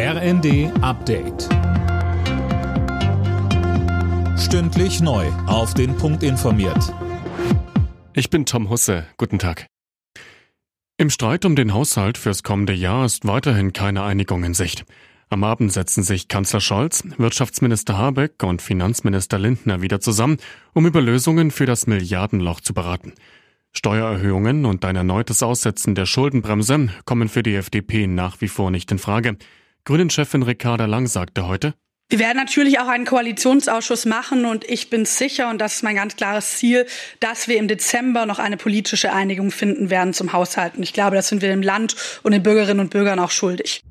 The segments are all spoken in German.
RND Update. Stündlich neu. Auf den Punkt informiert. Ich bin Tom Husse. Guten Tag. Im Streit um den Haushalt fürs kommende Jahr ist weiterhin keine Einigung in Sicht. Am Abend setzen sich Kanzler Scholz, Wirtschaftsminister Habeck und Finanzminister Lindner wieder zusammen, um über Lösungen für das Milliardenloch zu beraten. Steuererhöhungen und ein erneutes Aussetzen der Schuldenbremse kommen für die FDP nach wie vor nicht in Frage. Grünen-Chefin Ricarda Lang sagte heute, wir werden natürlich auch einen Koalitionsausschuss machen und ich bin sicher, und das ist mein ganz klares Ziel, dass wir im Dezember noch eine politische Einigung finden werden zum Haushalt. Und ich glaube, das sind wir dem Land und den Bürgerinnen und Bürgern auch schuldig.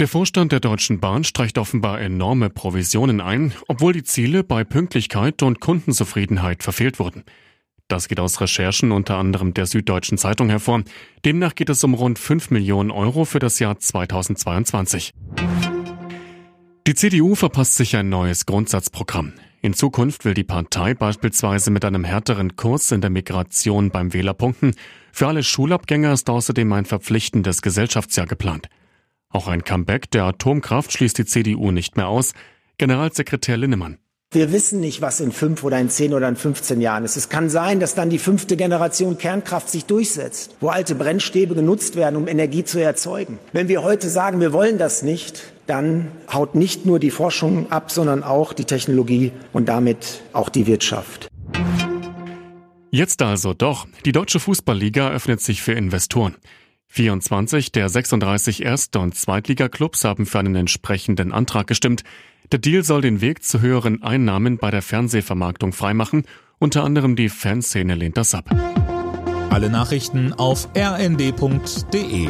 Der Vorstand der Deutschen Bahn streicht offenbar enorme Provisionen ein, obwohl die Ziele bei Pünktlichkeit und Kundenzufriedenheit verfehlt wurden. Das geht aus Recherchen unter anderem der Süddeutschen Zeitung hervor. Demnach geht es um rund 5 Millionen Euro für das Jahr 2022. Die CDU verpasst sich ein neues Grundsatzprogramm. In Zukunft will die Partei beispielsweise mit einem härteren Kurs in der Migration beim Wähler punkten. Für alle Schulabgänger ist außerdem ein verpflichtendes Gesellschaftsjahr geplant. Auch ein Comeback der Atomkraft schließt die CDU nicht mehr aus. Generalsekretär Linnemann. Wir wissen nicht, was in fünf oder in zehn oder in 15 Jahren ist. Es kann sein, dass dann die fünfte Generation Kernkraft sich durchsetzt, wo alte Brennstäbe genutzt werden, um Energie zu erzeugen. Wenn wir heute sagen, wir wollen das nicht, dann haut nicht nur die Forschung ab, sondern auch die Technologie und damit auch die Wirtschaft. Jetzt also doch. Die Deutsche Fußballliga öffnet sich für Investoren. 24 der 36 Erst- und Zweitligaklubs haben für einen entsprechenden Antrag gestimmt. Der Deal soll den Weg zu höheren Einnahmen bei der Fernsehvermarktung freimachen. Unter anderem die Fanszene lehnt das ab. Alle Nachrichten auf rnd.de